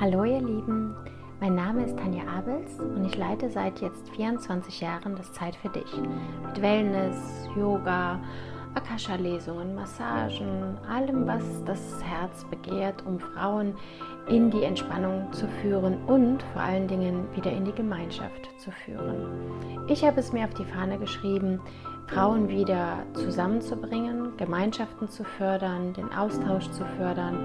Hallo ihr Lieben, mein Name ist Tanja Abels und ich leite seit jetzt 24 Jahren das Zeit für dich mit Wellness, Yoga, Akasha-Lesungen, Massagen, allem, was das Herz begehrt, um Frauen in die Entspannung zu führen und vor allen Dingen wieder in die Gemeinschaft zu führen. Ich habe es mir auf die Fahne geschrieben, Frauen wieder zusammenzubringen, Gemeinschaften zu fördern, den Austausch zu fördern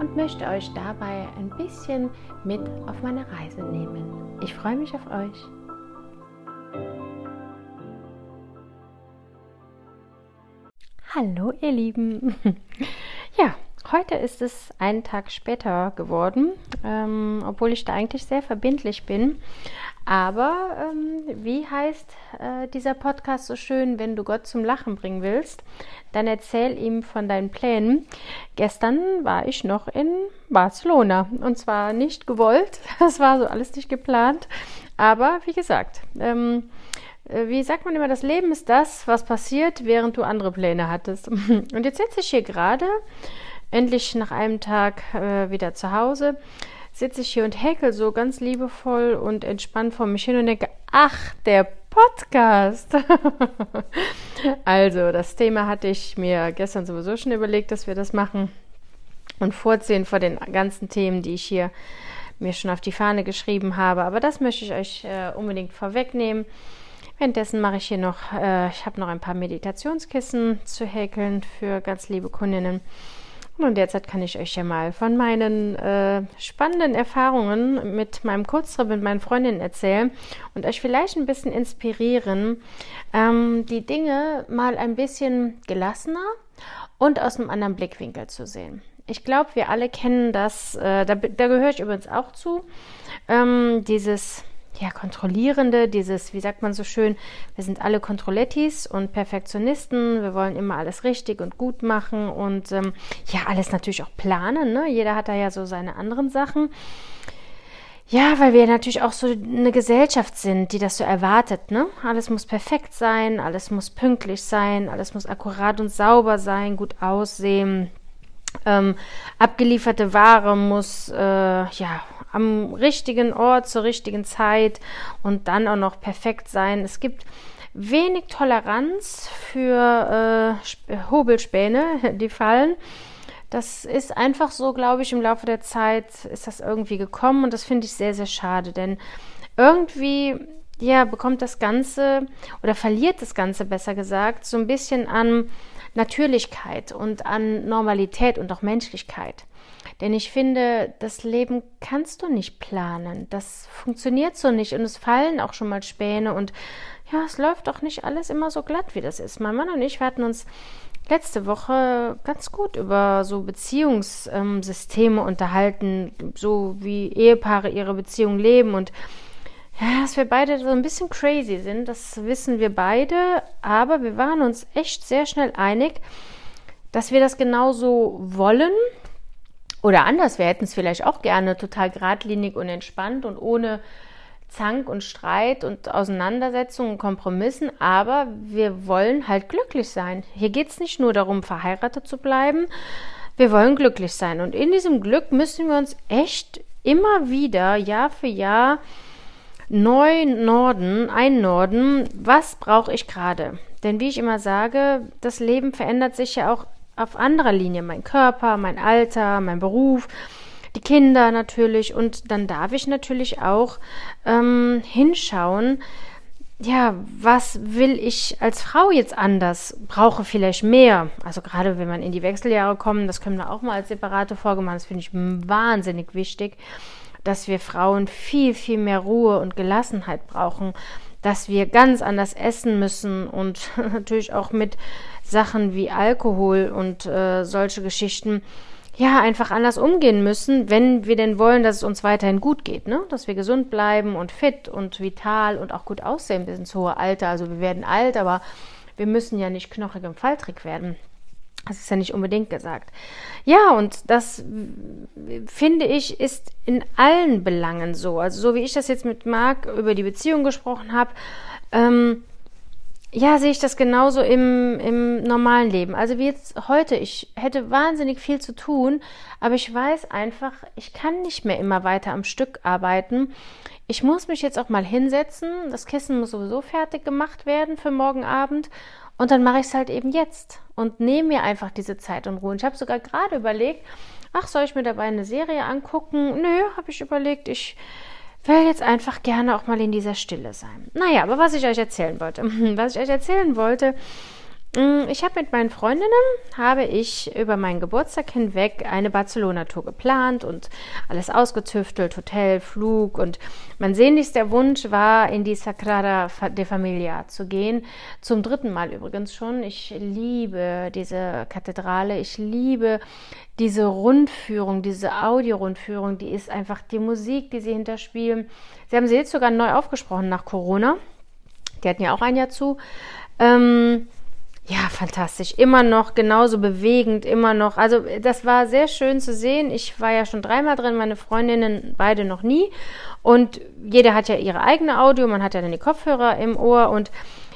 und möchte euch dabei ein bisschen mit auf meine Reise nehmen. Ich freue mich auf euch. Hallo ihr Lieben. Ja, heute ist es einen Tag später geworden, ähm, obwohl ich da eigentlich sehr verbindlich bin. Aber ähm, wie heißt äh, dieser Podcast so schön, wenn du Gott zum Lachen bringen willst, dann erzähl ihm von deinen Plänen. Gestern war ich noch in Barcelona und zwar nicht gewollt, das war so alles nicht geplant. Aber wie gesagt, ähm, äh, wie sagt man immer, das Leben ist das, was passiert, während du andere Pläne hattest. Und jetzt sitze ich hier gerade, endlich nach einem Tag äh, wieder zu Hause sitze ich hier und häkel so ganz liebevoll und entspannt vor mich hin und denke, ach, der Podcast. also, das Thema hatte ich mir gestern sowieso schon überlegt, dass wir das machen und vorziehen vor den ganzen Themen, die ich hier mir schon auf die Fahne geschrieben habe. Aber das möchte ich euch äh, unbedingt vorwegnehmen. Währenddessen mache ich hier noch, äh, ich habe noch ein paar Meditationskissen zu häkeln für ganz liebe Kundinnen. Und derzeit kann ich euch ja mal von meinen äh, spannenden Erfahrungen mit meinem Kurztrip mit meinen Freundinnen erzählen und euch vielleicht ein bisschen inspirieren, ähm, die Dinge mal ein bisschen gelassener und aus einem anderen Blickwinkel zu sehen. Ich glaube, wir alle kennen das, äh, da, da gehöre ich übrigens auch zu, ähm, dieses ja, Kontrollierende, dieses, wie sagt man so schön, wir sind alle Kontrollettis und Perfektionisten, wir wollen immer alles richtig und gut machen und ähm, ja, alles natürlich auch planen, ne? Jeder hat da ja so seine anderen Sachen. Ja, weil wir natürlich auch so eine Gesellschaft sind, die das so erwartet, ne? Alles muss perfekt sein, alles muss pünktlich sein, alles muss akkurat und sauber sein, gut aussehen. Ähm, abgelieferte Ware muss äh, ja am richtigen Ort zur richtigen Zeit und dann auch noch perfekt sein. Es gibt wenig Toleranz für äh, Hobelspäne, die fallen. Das ist einfach so, glaube ich, im Laufe der Zeit ist das irgendwie gekommen und das finde ich sehr, sehr schade, denn irgendwie ja, bekommt das Ganze oder verliert das Ganze besser gesagt so ein bisschen an Natürlichkeit und an Normalität und auch Menschlichkeit. Denn ich finde, das Leben kannst du nicht planen. Das funktioniert so nicht. Und es fallen auch schon mal Späne. Und ja, es läuft auch nicht alles immer so glatt, wie das ist. Mein Mann und ich, wir hatten uns letzte Woche ganz gut über so Beziehungssysteme unterhalten, so wie Ehepaare ihre Beziehung leben und ja, dass wir beide so ein bisschen crazy sind, das wissen wir beide, aber wir waren uns echt sehr schnell einig, dass wir das genauso wollen oder anders, wir hätten es vielleicht auch gerne total geradlinig und entspannt und ohne Zank und Streit und Auseinandersetzungen und Kompromissen, aber wir wollen halt glücklich sein. Hier geht es nicht nur darum, verheiratet zu bleiben, wir wollen glücklich sein. Und in diesem Glück müssen wir uns echt immer wieder, Jahr für Jahr, neu Norden, ein Norden, was brauche ich gerade? Denn wie ich immer sage, das Leben verändert sich ja auch auf anderer Linie. Mein Körper, mein Alter, mein Beruf, die Kinder natürlich. Und dann darf ich natürlich auch ähm, hinschauen, ja, was will ich als Frau jetzt anders? Brauche vielleicht mehr. Also gerade wenn man in die Wechseljahre kommt, das können wir auch mal als separate Folge machen. Das finde ich wahnsinnig wichtig, dass wir Frauen viel, viel mehr Ruhe und Gelassenheit brauchen dass wir ganz anders essen müssen und natürlich auch mit Sachen wie Alkohol und äh, solche Geschichten ja einfach anders umgehen müssen, wenn wir denn wollen, dass es uns weiterhin gut geht, ne? Dass wir gesund bleiben und fit und vital und auch gut aussehen bis ins hohe Alter. Also wir werden alt, aber wir müssen ja nicht knochig und faltrig werden. Das ist ja nicht unbedingt gesagt. Ja, und das finde ich ist in allen Belangen so. Also so wie ich das jetzt mit Marc über die Beziehung gesprochen habe, ähm, ja, sehe ich das genauso im, im normalen Leben. Also wie jetzt heute, ich hätte wahnsinnig viel zu tun, aber ich weiß einfach, ich kann nicht mehr immer weiter am Stück arbeiten. Ich muss mich jetzt auch mal hinsetzen. Das Kissen muss sowieso fertig gemacht werden für morgen Abend. Und dann mache ich es halt eben jetzt und nehme mir einfach diese Zeit und Ruhe. Und ich habe sogar gerade überlegt, ach, soll ich mir dabei eine Serie angucken? Nö, habe ich überlegt, ich will jetzt einfach gerne auch mal in dieser Stille sein. Naja, aber was ich euch erzählen wollte, was ich euch erzählen wollte, ich habe mit meinen Freundinnen, habe ich über meinen Geburtstag hinweg eine Barcelona-Tour geplant und alles ausgetüftelt, Hotel, Flug und mein sehnlichster Wunsch war, in die Sagrada de Familia zu gehen. Zum dritten Mal übrigens schon. Ich liebe diese Kathedrale, ich liebe diese Rundführung, diese Audio-Rundführung, die ist einfach die Musik, die sie hinterspielen. Sie haben sie jetzt sogar neu aufgesprochen nach Corona. Die hatten ja auch ein Jahr zu. Ähm, ja, fantastisch. Immer noch genauso bewegend, immer noch. Also das war sehr schön zu sehen. Ich war ja schon dreimal drin, meine Freundinnen beide noch nie. Und jeder hat ja ihre eigene Audio, man hat ja dann die Kopfhörer im Ohr und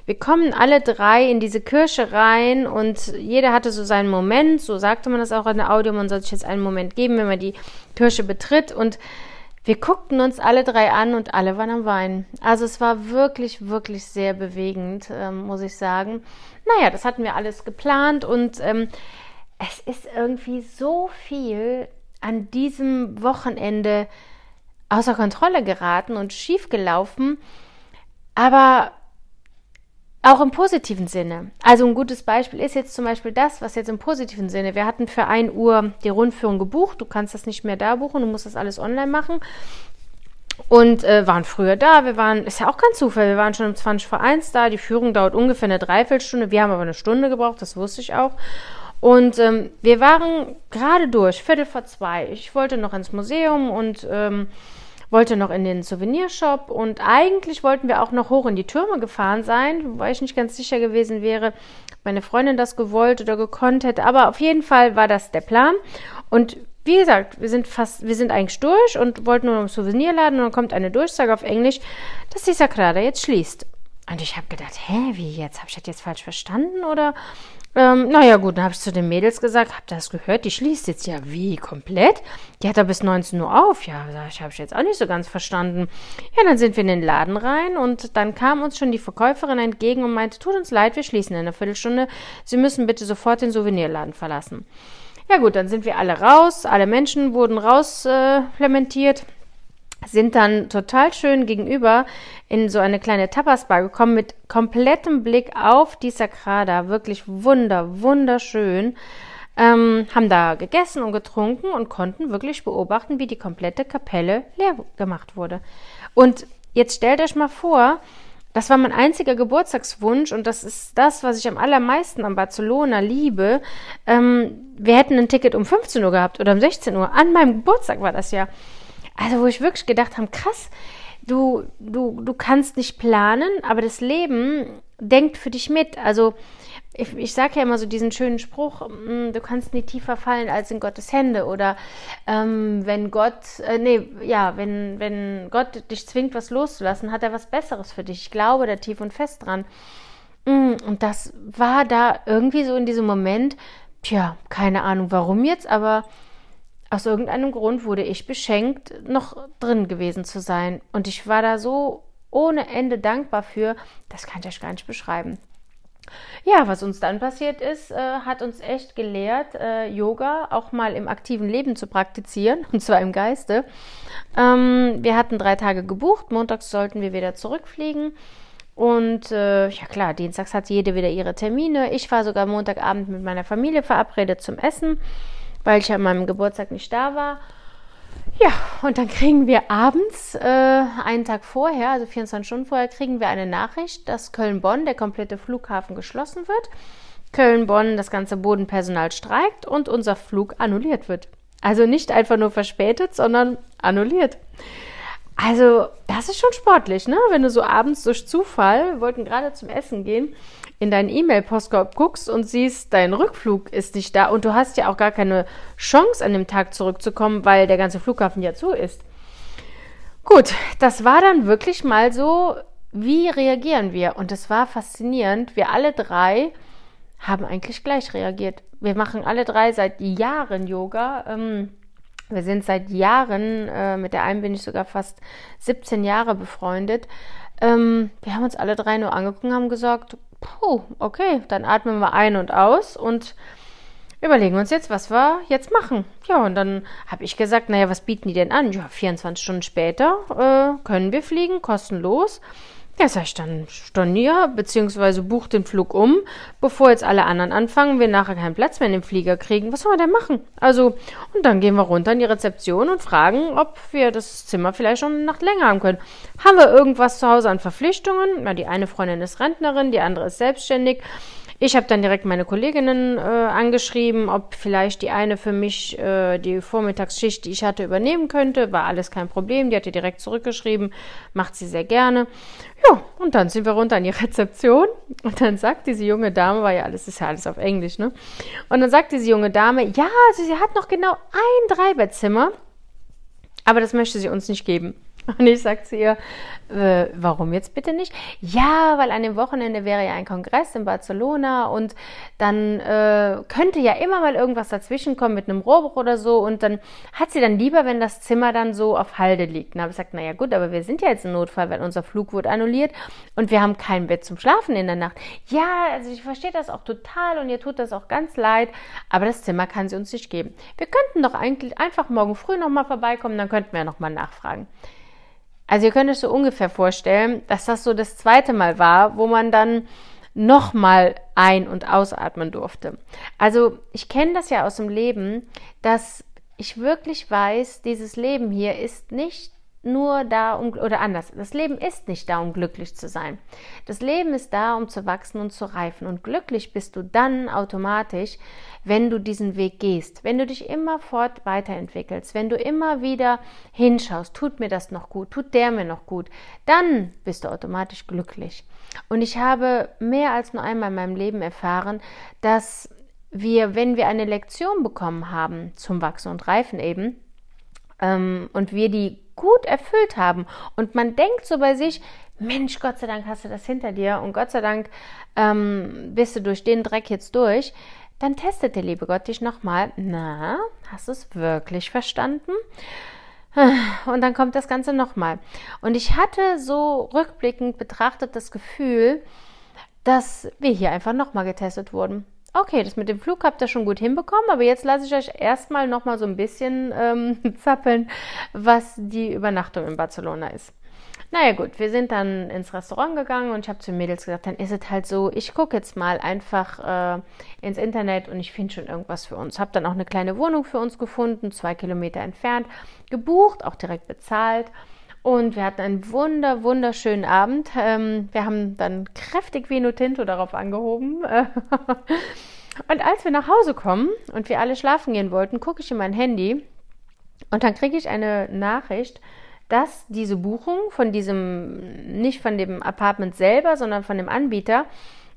wir kommen alle drei in diese Kirche rein und jeder hatte so seinen Moment, so sagte man das auch in der Audio, man soll sich jetzt einen Moment geben, wenn man die Kirche betritt und wir guckten uns alle drei an und alle waren am Weinen. Also es war wirklich, wirklich sehr bewegend, ähm, muss ich sagen. Naja, das hatten wir alles geplant und ähm, es ist irgendwie so viel an diesem Wochenende außer Kontrolle geraten und schief gelaufen. Aber auch im positiven Sinne. Also ein gutes Beispiel ist jetzt zum Beispiel das, was jetzt im positiven Sinne. Wir hatten für 1 Uhr die Rundführung gebucht. Du kannst das nicht mehr da buchen, du musst das alles online machen. Und äh, waren früher da. Wir waren, ist ja auch kein Zufall, wir waren schon um 20 vor 1 da. Die Führung dauert ungefähr eine Dreiviertelstunde. Wir haben aber eine Stunde gebraucht, das wusste ich auch. Und ähm, wir waren gerade durch, Viertel vor zwei. Ich wollte noch ins Museum und ähm, wollte noch in den Souvenirshop und eigentlich wollten wir auch noch hoch in die Türme gefahren sein, wobei ich nicht ganz sicher gewesen wäre, meine Freundin das gewollt oder gekonnt hätte. Aber auf jeden Fall war das der Plan. Und wie gesagt, wir sind fast, wir sind eigentlich durch und wollten nur noch im Souvenirladen und dann kommt eine Durchsage auf Englisch, dass die Sagrada jetzt schließt. Und ich habe gedacht, hä, wie jetzt? Habe ich das jetzt falsch verstanden oder ähm, naja, gut, dann habe ich zu den Mädels gesagt, habt ihr das gehört? Die schließt jetzt ja wie komplett. Die hat da bis 19 Uhr auf. Ja, das habe ich jetzt auch nicht so ganz verstanden. Ja, dann sind wir in den Laden rein und dann kam uns schon die Verkäuferin entgegen und meinte, tut uns leid, wir schließen in einer Viertelstunde. Sie müssen bitte sofort den Souvenirladen verlassen. Ja gut, dann sind wir alle raus, alle Menschen wurden rausplementiert. Äh, sind dann total schön gegenüber in so eine kleine Tapasbar gekommen mit komplettem Blick auf die Sagrada. Wirklich wunder, wunderschön. Ähm, haben da gegessen und getrunken und konnten wirklich beobachten, wie die komplette Kapelle leer gemacht wurde. Und jetzt stellt euch mal vor, das war mein einziger Geburtstagswunsch und das ist das, was ich am allermeisten an Barcelona liebe. Ähm, wir hätten ein Ticket um 15 Uhr gehabt oder um 16 Uhr. An meinem Geburtstag war das ja. Also, wo ich wirklich gedacht habe, krass, du, du, du kannst nicht planen, aber das Leben denkt für dich mit. Also, ich, ich sage ja immer so diesen schönen Spruch, mm, du kannst nie tiefer fallen als in Gottes Hände. Oder ähm, wenn Gott, äh, nee, ja, wenn, wenn Gott dich zwingt, was loszulassen, hat er was Besseres für dich. Ich glaube da tief und fest dran. Mm, und das war da irgendwie so in diesem Moment, tja, keine Ahnung warum jetzt, aber aus irgendeinem Grund wurde ich beschenkt, noch drin gewesen zu sein. Und ich war da so ohne Ende dankbar für, das kann ich euch gar nicht beschreiben. Ja, was uns dann passiert ist, äh, hat uns echt gelehrt, äh, Yoga auch mal im aktiven Leben zu praktizieren, und zwar im Geiste. Ähm, wir hatten drei Tage gebucht, montags sollten wir wieder zurückfliegen. Und äh, ja klar, dienstags hat jede wieder ihre Termine. Ich war sogar Montagabend mit meiner Familie verabredet zum Essen weil ich an meinem Geburtstag nicht da war. Ja, und dann kriegen wir abends, äh, einen Tag vorher, also 24 Stunden vorher, kriegen wir eine Nachricht, dass Köln-Bonn, der komplette Flughafen, geschlossen wird. Köln-Bonn, das ganze Bodenpersonal streikt und unser Flug annulliert wird. Also nicht einfach nur verspätet, sondern annulliert. Also, das ist schon sportlich, ne? Wenn du so abends durch Zufall, wollten gerade zum Essen gehen, in deinen E-Mail-Postkorb guckst und siehst, dein Rückflug ist nicht da und du hast ja auch gar keine Chance, an dem Tag zurückzukommen, weil der ganze Flughafen ja zu ist. Gut, das war dann wirklich mal so wie reagieren wir? Und es war faszinierend. Wir alle drei haben eigentlich gleich reagiert. Wir machen alle drei seit Jahren Yoga. Ähm, wir sind seit Jahren, äh, mit der einen bin ich sogar fast 17 Jahre befreundet. Ähm, wir haben uns alle drei nur angeguckt und haben gesagt, puh, okay, dann atmen wir ein und aus und überlegen uns jetzt, was wir jetzt machen. Ja, und dann habe ich gesagt, naja, was bieten die denn an? Ja, 24 Stunden später äh, können wir fliegen, kostenlos. Ja, sag ich dann, stornier, beziehungsweise buch den Flug um, bevor jetzt alle anderen anfangen, wir nachher keinen Platz mehr in dem Flieger kriegen. Was soll man denn machen? Also, und dann gehen wir runter in die Rezeption und fragen, ob wir das Zimmer vielleicht schon eine Nacht länger haben können. Haben wir irgendwas zu Hause an Verpflichtungen? Na, die eine Freundin ist Rentnerin, die andere ist selbstständig. Ich habe dann direkt meine Kolleginnen äh, angeschrieben, ob vielleicht die eine für mich äh, die Vormittagsschicht, die ich hatte, übernehmen könnte. War alles kein Problem. Die hatte direkt zurückgeschrieben, macht sie sehr gerne. Ja, und dann sind wir runter an die Rezeption und dann sagt diese junge Dame, war ja alles, ist ja alles auf Englisch, ne? Und dann sagt diese junge Dame, ja, also sie hat noch genau ein Dreibettzimmer, aber das möchte sie uns nicht geben. Und ich sage zu ihr, äh, warum jetzt bitte nicht? Ja, weil an dem Wochenende wäre ja ein Kongress in Barcelona und dann äh, könnte ja immer mal irgendwas dazwischen kommen mit einem Rohrbruch oder so und dann hat sie dann lieber, wenn das Zimmer dann so auf Halde liegt. Und habe ich gesagt, naja gut, aber wir sind ja jetzt im Notfall, weil unser Flug wurde annulliert und wir haben kein Bett zum Schlafen in der Nacht. Ja, also ich verstehe das auch total und ihr tut das auch ganz leid, aber das Zimmer kann sie uns nicht geben. Wir könnten doch eigentlich einfach morgen früh nochmal vorbeikommen, dann könnten wir ja nochmal nachfragen. Also ihr könnt euch so ungefähr vorstellen, dass das so das zweite Mal war, wo man dann nochmal ein- und ausatmen durfte. Also ich kenne das ja aus dem Leben, dass ich wirklich weiß, dieses Leben hier ist nicht nur da, um, oder anders, das Leben ist nicht da, um glücklich zu sein. Das Leben ist da, um zu wachsen und zu reifen. Und glücklich bist du dann automatisch, wenn du diesen Weg gehst, wenn du dich immerfort weiterentwickelst, wenn du immer wieder hinschaust, tut mir das noch gut, tut der mir noch gut, dann bist du automatisch glücklich. Und ich habe mehr als nur einmal in meinem Leben erfahren, dass wir, wenn wir eine Lektion bekommen haben zum Wachsen und Reifen eben, ähm, und wir die gut erfüllt haben und man denkt so bei sich, Mensch, Gott sei Dank hast du das hinter dir und Gott sei Dank ähm, bist du durch den Dreck jetzt durch, dann testet der liebe Gott dich nochmal. Na, hast du es wirklich verstanden? Und dann kommt das Ganze nochmal. Und ich hatte so rückblickend betrachtet das Gefühl, dass wir hier einfach nochmal getestet wurden. Okay, das mit dem Flug habt ihr schon gut hinbekommen, aber jetzt lasse ich euch erstmal noch mal so ein bisschen ähm, zappeln, was die Übernachtung in Barcelona ist. Naja gut, wir sind dann ins Restaurant gegangen und ich habe zu den Mädels gesagt, dann ist es halt so, ich gucke jetzt mal einfach äh, ins Internet und ich finde schon irgendwas für uns. Habe dann auch eine kleine Wohnung für uns gefunden, zwei Kilometer entfernt, gebucht, auch direkt bezahlt. Und wir hatten einen wunder, wunderschönen Abend. Ähm, wir haben dann kräftig Vino Tinto darauf angehoben. und als wir nach Hause kommen und wir alle schlafen gehen wollten, gucke ich in mein Handy und dann kriege ich eine Nachricht, dass diese Buchung von diesem, nicht von dem Apartment selber, sondern von dem Anbieter,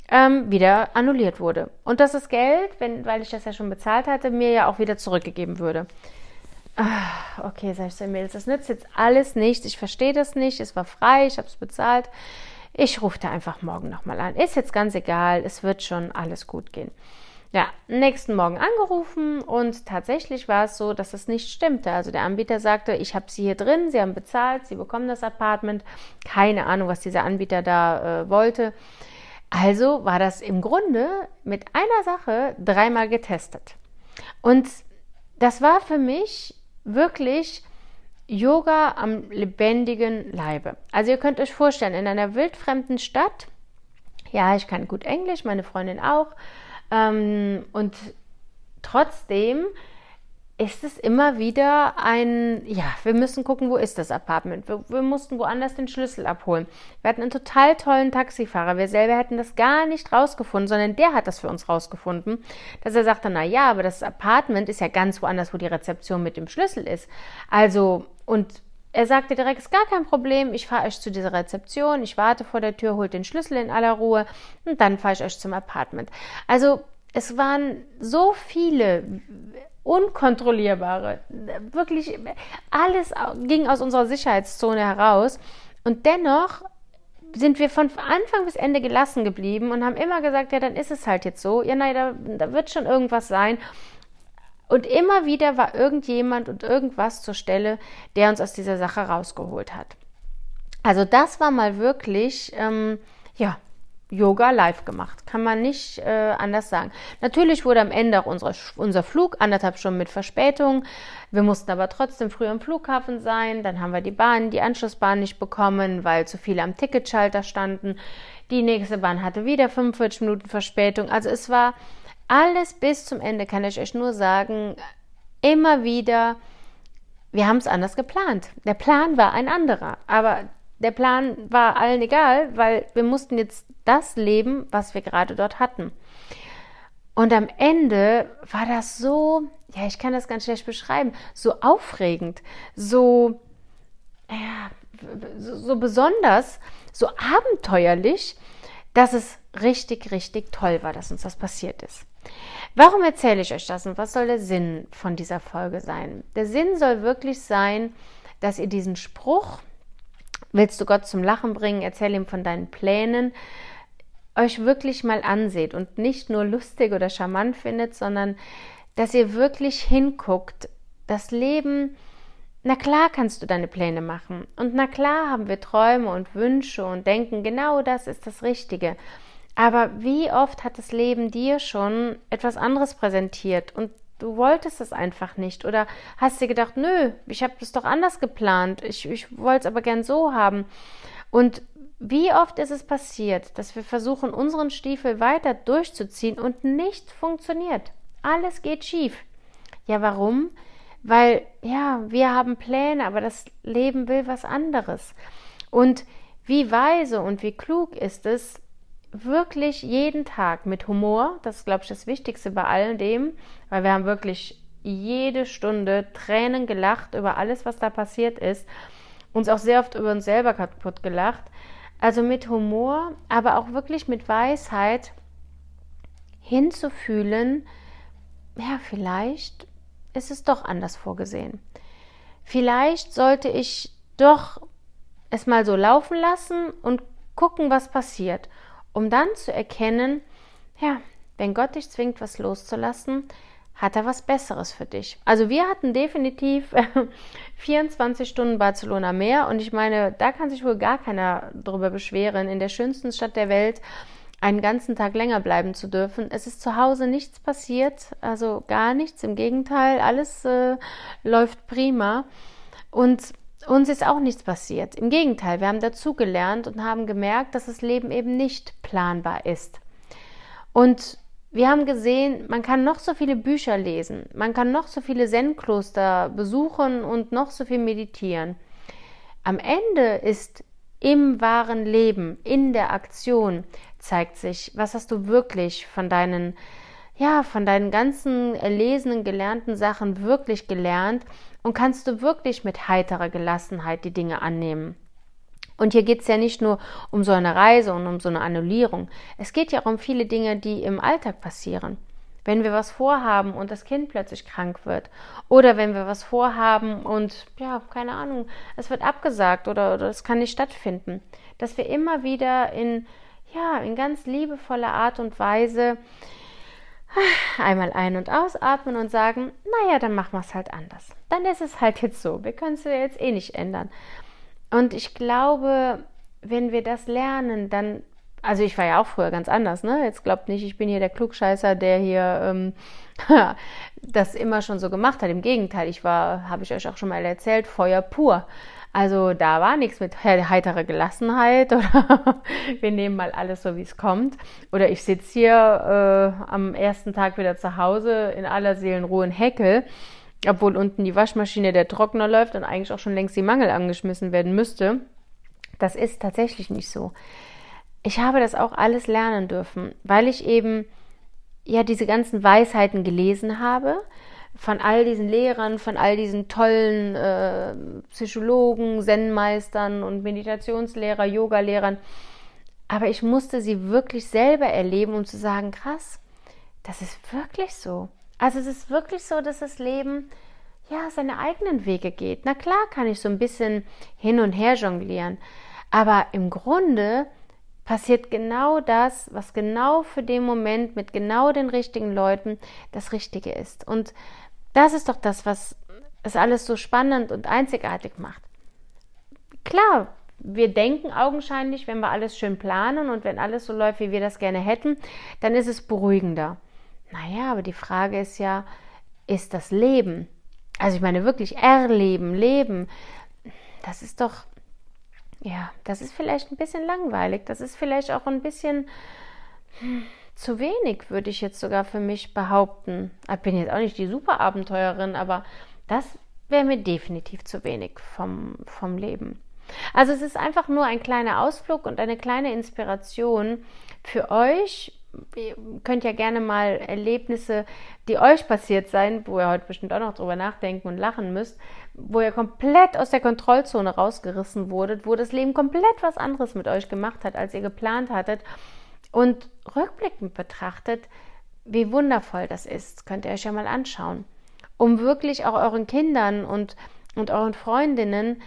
ähm, wieder annulliert wurde. Und dass das Geld, wenn, weil ich das ja schon bezahlt hatte, mir ja auch wieder zurückgegeben würde. Ah, okay, sag ich zu Mädels, das nützt jetzt alles nicht. Ich verstehe das nicht. Es war frei, ich habe es bezahlt. Ich rufe da einfach morgen nochmal an. Ist jetzt ganz egal, es wird schon alles gut gehen. Ja, nächsten Morgen angerufen und tatsächlich war es so, dass es nicht stimmte. Also der Anbieter sagte, ich habe Sie hier drin, Sie haben bezahlt, Sie bekommen das Apartment. Keine Ahnung, was dieser Anbieter da äh, wollte. Also war das im Grunde mit einer Sache dreimal getestet. Und das war für mich wirklich Yoga am lebendigen Leibe. Also ihr könnt euch vorstellen, in einer wildfremden Stadt, ja, ich kann gut Englisch, meine Freundin auch, ähm, und trotzdem ist es immer wieder ein, ja, wir müssen gucken, wo ist das Apartment. Wir, wir, mussten woanders den Schlüssel abholen. Wir hatten einen total tollen Taxifahrer. Wir selber hätten das gar nicht rausgefunden, sondern der hat das für uns rausgefunden, dass er sagte, na ja, aber das Apartment ist ja ganz woanders, wo die Rezeption mit dem Schlüssel ist. Also, und er sagte direkt, ist gar kein Problem, ich fahre euch zu dieser Rezeption, ich warte vor der Tür, holt den Schlüssel in aller Ruhe und dann fahre ich euch zum Apartment. Also, es waren so viele unkontrollierbare, wirklich alles ging aus unserer Sicherheitszone heraus. Und dennoch sind wir von Anfang bis Ende gelassen geblieben und haben immer gesagt, ja, dann ist es halt jetzt so. Ja, nein, da, da wird schon irgendwas sein. Und immer wieder war irgendjemand und irgendwas zur Stelle, der uns aus dieser Sache rausgeholt hat. Also das war mal wirklich, ähm, ja, Yoga live gemacht. Kann man nicht äh, anders sagen. Natürlich wurde am Ende auch unsere, unser Flug anderthalb Stunden mit Verspätung. Wir mussten aber trotzdem früh am Flughafen sein. Dann haben wir die Bahn, die Anschlussbahn nicht bekommen, weil zu viele am Ticketschalter standen. Die nächste Bahn hatte wieder 45 Minuten Verspätung. Also es war alles bis zum Ende, kann ich euch nur sagen, immer wieder, wir haben es anders geplant. Der Plan war ein anderer. Aber der Plan war allen egal, weil wir mussten jetzt das leben, was wir gerade dort hatten. Und am Ende war das so, ja, ich kann das ganz schlecht beschreiben, so aufregend, so, ja, so, so besonders, so abenteuerlich, dass es richtig, richtig toll war, dass uns das passiert ist. Warum erzähle ich euch das und was soll der Sinn von dieser Folge sein? Der Sinn soll wirklich sein, dass ihr diesen Spruch, willst du Gott zum Lachen bringen, erzähl ihm von deinen Plänen, euch wirklich mal anseht und nicht nur lustig oder charmant findet, sondern dass ihr wirklich hinguckt. Das Leben, na klar kannst du deine Pläne machen und na klar haben wir Träume und Wünsche und denken, genau das ist das Richtige. Aber wie oft hat das Leben dir schon etwas anderes präsentiert und du wolltest es einfach nicht oder hast dir gedacht, nö, ich habe das doch anders geplant, ich, ich wollte es aber gern so haben. Und wie oft ist es passiert, dass wir versuchen, unseren Stiefel weiter durchzuziehen und nicht funktioniert? Alles geht schief. Ja, warum? Weil, ja, wir haben Pläne, aber das Leben will was anderes. Und wie weise und wie klug ist es, wirklich jeden Tag mit Humor, das ist, glaube ich, das Wichtigste bei all dem, weil wir haben wirklich jede Stunde Tränen gelacht über alles, was da passiert ist, uns auch sehr oft über uns selber kaputt gelacht, also mit Humor, aber auch wirklich mit Weisheit hinzufühlen, ja, vielleicht ist es doch anders vorgesehen. Vielleicht sollte ich doch es mal so laufen lassen und gucken, was passiert, um dann zu erkennen, ja, wenn Gott dich zwingt, was loszulassen, hat er was Besseres für dich. Also wir hatten definitiv 24 Stunden Barcelona mehr und ich meine, da kann sich wohl gar keiner drüber beschweren, in der schönsten Stadt der Welt einen ganzen Tag länger bleiben zu dürfen. Es ist zu Hause nichts passiert, also gar nichts, im Gegenteil, alles äh, läuft prima und uns ist auch nichts passiert. Im Gegenteil, wir haben dazugelernt und haben gemerkt, dass das Leben eben nicht planbar ist. Und wir haben gesehen, man kann noch so viele Bücher lesen, man kann noch so viele Zen-Kloster besuchen und noch so viel meditieren. Am Ende ist im wahren Leben, in der Aktion zeigt sich, was hast du wirklich von deinen ja, von deinen ganzen erlesenen, gelernten Sachen wirklich gelernt und kannst du wirklich mit heiterer Gelassenheit die Dinge annehmen. Und hier geht es ja nicht nur um so eine Reise und um so eine Annullierung. Es geht ja auch um viele Dinge, die im Alltag passieren. Wenn wir was vorhaben und das Kind plötzlich krank wird. Oder wenn wir was vorhaben und, ja, keine Ahnung, es wird abgesagt oder, oder es kann nicht stattfinden. Dass wir immer wieder in, ja, in ganz liebevoller Art und Weise einmal ein- und ausatmen und sagen, naja, dann machen wir es halt anders. Dann ist es halt jetzt so. Wir können es ja jetzt eh nicht ändern. Und ich glaube, wenn wir das lernen, dann, also ich war ja auch früher ganz anders, ne? Jetzt glaubt nicht, ich bin hier der Klugscheißer, der hier ähm, das immer schon so gemacht hat. Im Gegenteil, ich war, habe ich euch auch schon mal erzählt, Feuer pur. Also da war nichts mit heiterer Gelassenheit oder wir nehmen mal alles so, wie es kommt. Oder ich sitze hier äh, am ersten Tag wieder zu Hause in aller Seelenruhe in Heckel obwohl unten die Waschmaschine der Trockner läuft und eigentlich auch schon längst die Mangel angeschmissen werden müsste. Das ist tatsächlich nicht so. Ich habe das auch alles lernen dürfen, weil ich eben ja diese ganzen Weisheiten gelesen habe von all diesen Lehrern, von all diesen tollen äh, Psychologen, Zen-Meistern und Meditationslehrer, Yoga-Lehrern. Aber ich musste sie wirklich selber erleben, um zu sagen, krass, das ist wirklich so. Also es ist wirklich so, dass das Leben ja seine eigenen Wege geht. Na klar kann ich so ein bisschen hin und her jonglieren, Aber im Grunde passiert genau das, was genau für den Moment mit genau den richtigen Leuten das Richtige ist. Und das ist doch das, was es alles so spannend und einzigartig macht. Klar, wir denken augenscheinlich, wenn wir alles schön planen und wenn alles so läuft, wie wir das gerne hätten, dann ist es beruhigender. Naja, aber die Frage ist ja, ist das Leben? Also ich meine wirklich erleben, leben. Das ist doch, ja, das ist vielleicht ein bisschen langweilig. Das ist vielleicht auch ein bisschen hm, zu wenig, würde ich jetzt sogar für mich behaupten. Ich bin jetzt auch nicht die Superabenteuerin, aber das wäre mir definitiv zu wenig vom, vom Leben. Also es ist einfach nur ein kleiner Ausflug und eine kleine Inspiration für euch. Ihr könnt ja gerne mal Erlebnisse, die euch passiert sein, wo ihr heute bestimmt auch noch drüber nachdenken und lachen müsst, wo ihr komplett aus der Kontrollzone rausgerissen wurdet, wo das Leben komplett was anderes mit euch gemacht hat, als ihr geplant hattet. Und rückblickend betrachtet, wie wundervoll das ist, könnt ihr euch ja mal anschauen. Um wirklich auch euren Kindern und, und euren Freundinnen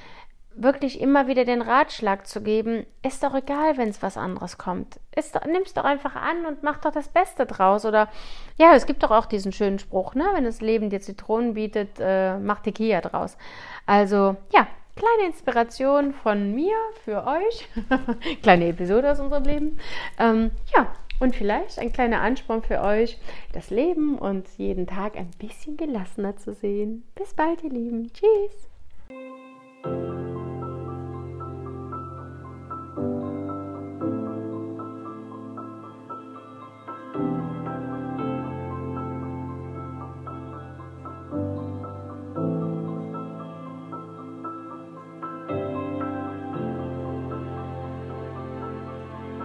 wirklich immer wieder den Ratschlag zu geben, ist doch egal, wenn es was anderes kommt. Ist doch, nimm's doch einfach an und mach doch das Beste draus. Oder ja, es gibt doch auch diesen schönen Spruch, ne? Wenn das Leben dir Zitronen bietet, äh, mach die Kia draus. Also ja, kleine Inspiration von mir für euch. kleine Episode aus unserem Leben. Ähm, ja, und vielleicht ein kleiner Ansporn für euch, das Leben und jeden Tag ein bisschen gelassener zu sehen. Bis bald, ihr Lieben. Tschüss.